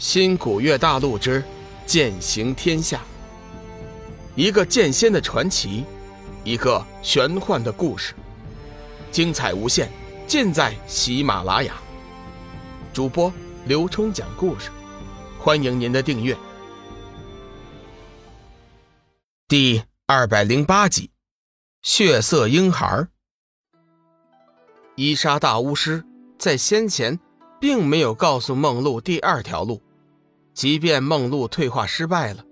新古月大陆之剑行天下，一个剑仙的传奇，一个玄幻的故事，精彩无限，尽在喜马拉雅。主播刘冲讲故事，欢迎您的订阅。第二百零八集，血色婴孩。伊莎大巫师在先前并没有告诉梦露第二条路。即便梦露退化失败了，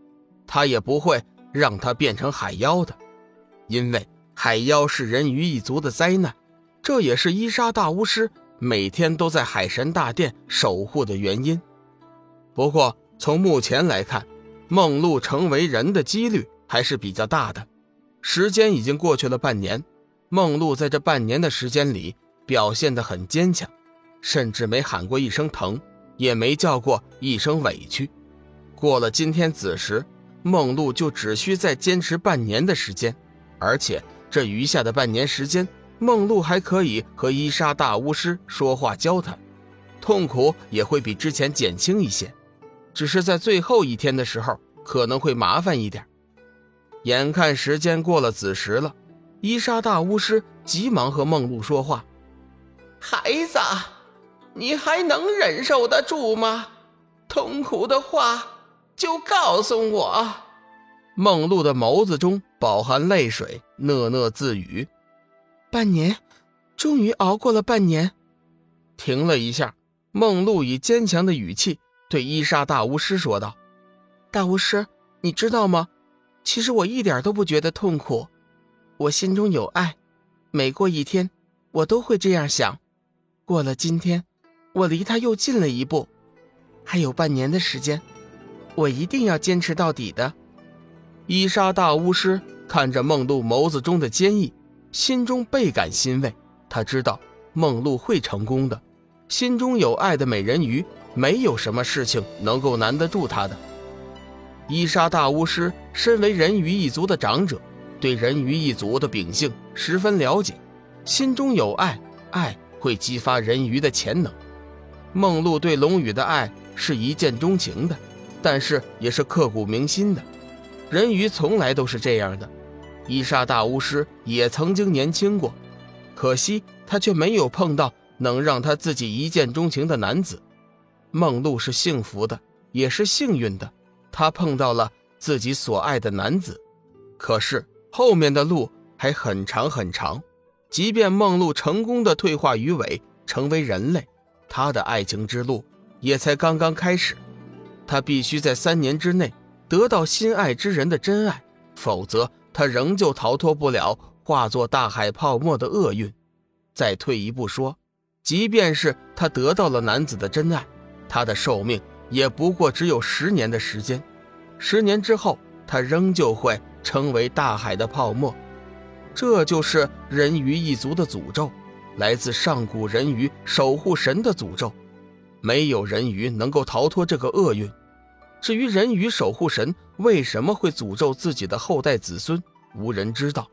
他也不会让她变成海妖的，因为海妖是人鱼一族的灾难，这也是伊莎大巫师每天都在海神大殿守护的原因。不过从目前来看，梦露成为人的几率还是比较大的。时间已经过去了半年，梦露在这半年的时间里表现得很坚强，甚至没喊过一声疼。也没叫过一声委屈。过了今天子时，梦露就只需再坚持半年的时间，而且这余下的半年时间，梦露还可以和伊莎大巫师说话交谈，痛苦也会比之前减轻一些。只是在最后一天的时候，可能会麻烦一点。眼看时间过了子时了，伊莎大巫师急忙和梦露说话：“孩子。”你还能忍受得住吗？痛苦的话就告诉我。梦露的眸子中饱含泪水，讷讷自语：“半年，终于熬过了半年。”停了一下，梦露以坚强的语气对伊莎大巫师说道：“大巫师，你知道吗？其实我一点都不觉得痛苦，我心中有爱。每过一天，我都会这样想。过了今天。”我离他又近了一步，还有半年的时间，我一定要坚持到底的。伊莎大巫师看着梦露眸子中的坚毅，心中倍感欣慰。他知道梦露会成功的，心中有爱的美人鱼，没有什么事情能够难得住他的。伊莎大巫师身为人鱼一族的长者，对人鱼一族的秉性十分了解，心中有爱，爱会激发人鱼的潜能。梦露对龙宇的爱是一见钟情的，但是也是刻骨铭心的。人鱼从来都是这样的。伊莎大巫师也曾经年轻过，可惜他却没有碰到能让他自己一见钟情的男子。梦露是幸福的，也是幸运的，她碰到了自己所爱的男子。可是后面的路还很长很长，即便梦露成功的退化鱼尾，成为人类。他的爱情之路也才刚刚开始，他必须在三年之内得到心爱之人的真爱，否则他仍旧逃脱不了化作大海泡沫的厄运。再退一步说，即便是他得到了男子的真爱，他的寿命也不过只有十年的时间，十年之后他仍旧会成为大海的泡沫。这就是人鱼一族的诅咒。来自上古人鱼守护神的诅咒，没有人鱼能够逃脱这个厄运。至于人鱼守护神为什么会诅咒自己的后代子孙，无人知道。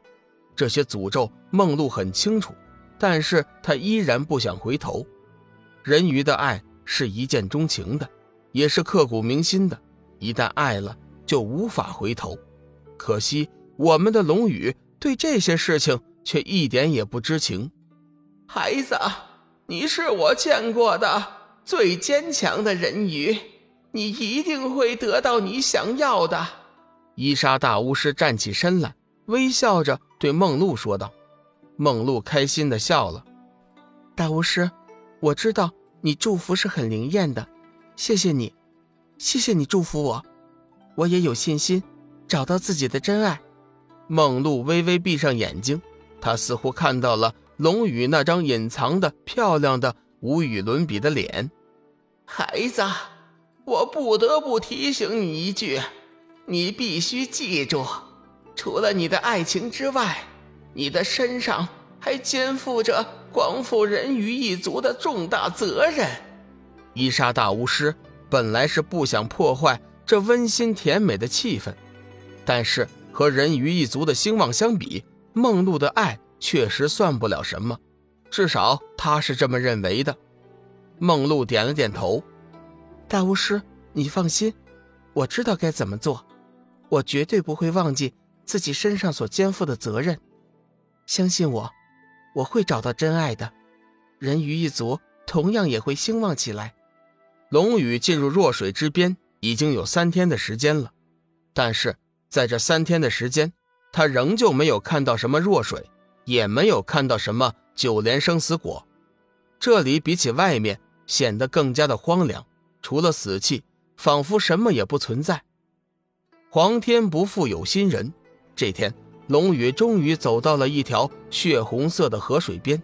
这些诅咒梦露很清楚，但是他依然不想回头。人鱼的爱是一见钟情的，也是刻骨铭心的。一旦爱了，就无法回头。可惜我们的龙宇对这些事情却一点也不知情。孩子，你是我见过的最坚强的人鱼，你一定会得到你想要的。伊莎大巫师站起身来，微笑着对梦露说道。梦露开心的笑了。大巫师，我知道你祝福是很灵验的，谢谢你，谢谢你祝福我，我也有信心找到自己的真爱。梦露微微闭上眼睛，她似乎看到了。龙宇那张隐藏的、漂亮的、无与伦比的脸，孩子，我不得不提醒你一句，你必须记住，除了你的爱情之外，你的身上还肩负着光复人鱼一族的重大责任。伊莎大巫师本来是不想破坏这温馨甜美的气氛，但是和人鱼一族的兴旺相比，梦露的爱。确实算不了什么，至少他是这么认为的。梦露点了点头。大巫师，你放心，我知道该怎么做，我绝对不会忘记自己身上所肩负的责任。相信我，我会找到真爱的，人鱼一族同样也会兴旺起来。龙宇进入弱水之边已经有三天的时间了，但是在这三天的时间，他仍旧没有看到什么弱水，也没有看到什么九莲生死果。这里比起外面显得更加的荒凉，除了死气。仿佛什么也不存在。皇天不负有心人，这天，龙宇终于走到了一条血红色的河水边。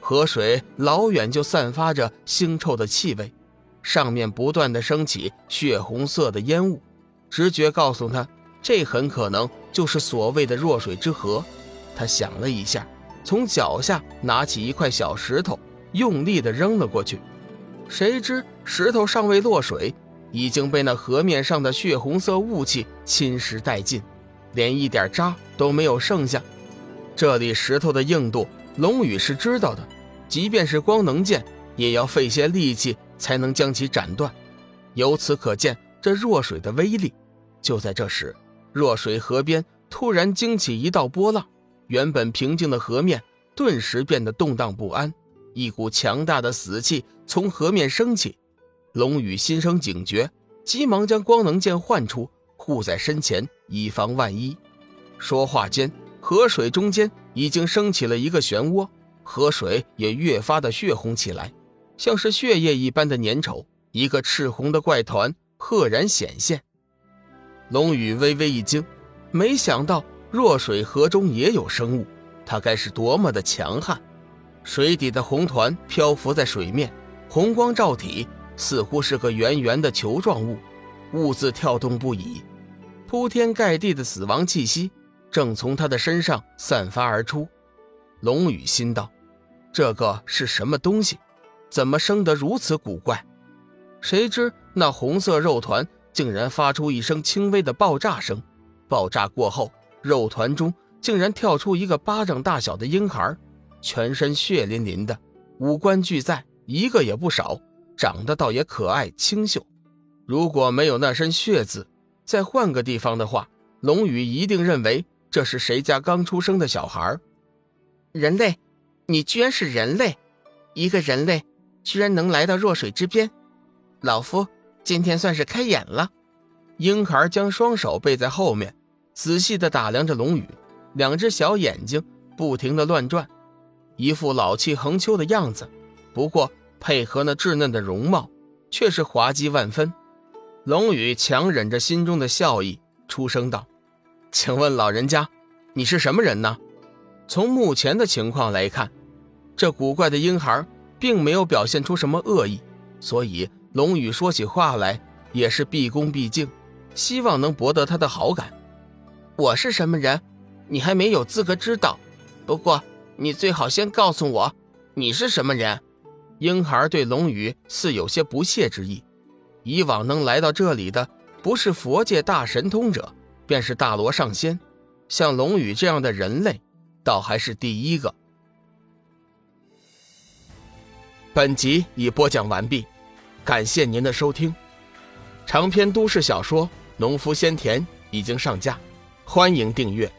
河水老远就散发着腥臭的气味，上面不断的升起血红色的烟雾。直觉告诉他，这很可能就是所谓的弱水之河。他想了一下，从脚下拿起一块小石头，用力的扔了过去。谁知石头尚未落水。已经被那河面上的血红色雾气侵蚀殆尽，连一点渣都没有剩下。这里石头的硬度，龙宇是知道的，即便是光能剑，也要费些力气才能将其斩断。由此可见，这弱水的威力。就在这时，弱水河边突然惊起一道波浪，原本平静的河面顿时变得动荡不安，一股强大的死气从河面升起。龙宇心生警觉，急忙将光能剑唤出，护在身前，以防万一。说话间，河水中间已经升起了一个漩涡，河水也越发的血红起来，像是血液一般的粘稠。一个赤红的怪团赫然显现。龙宇微微一惊，没想到弱水河中也有生物，它该是多么的强悍！水底的红团漂浮在水面，红光照体。似乎是个圆圆的球状物，兀自跳动不已，铺天盖地的死亡气息正从他的身上散发而出。龙宇心道：“这个是什么东西？怎么生得如此古怪？”谁知那红色肉团竟然发出一声轻微的爆炸声，爆炸过后，肉团中竟然跳出一个巴掌大小的婴孩，全身血淋淋的，五官俱在，一个也不少。长得倒也可爱清秀，如果没有那身血渍，再换个地方的话，龙宇一定认为这是谁家刚出生的小孩。人类，你居然是人类！一个人类居然能来到弱水之边，老夫今天算是开眼了。婴孩将双手背在后面，仔细地打量着龙宇，两只小眼睛不停地乱转，一副老气横秋的样子。不过。配合那稚嫩的容貌，却是滑稽万分。龙宇强忍着心中的笑意，出声道：“请问老人家，你是什么人呢？”从目前的情况来看，这古怪的婴孩并没有表现出什么恶意，所以龙宇说起话来也是毕恭毕敬，希望能博得他的好感。我是什么人，你还没有资格知道。不过，你最好先告诉我，你是什么人。婴孩对龙宇似有些不屑之意。以往能来到这里的，不是佛界大神通者，便是大罗上仙。像龙宇这样的人类，倒还是第一个。本集已播讲完毕，感谢您的收听。长篇都市小说《农夫先田》已经上架，欢迎订阅。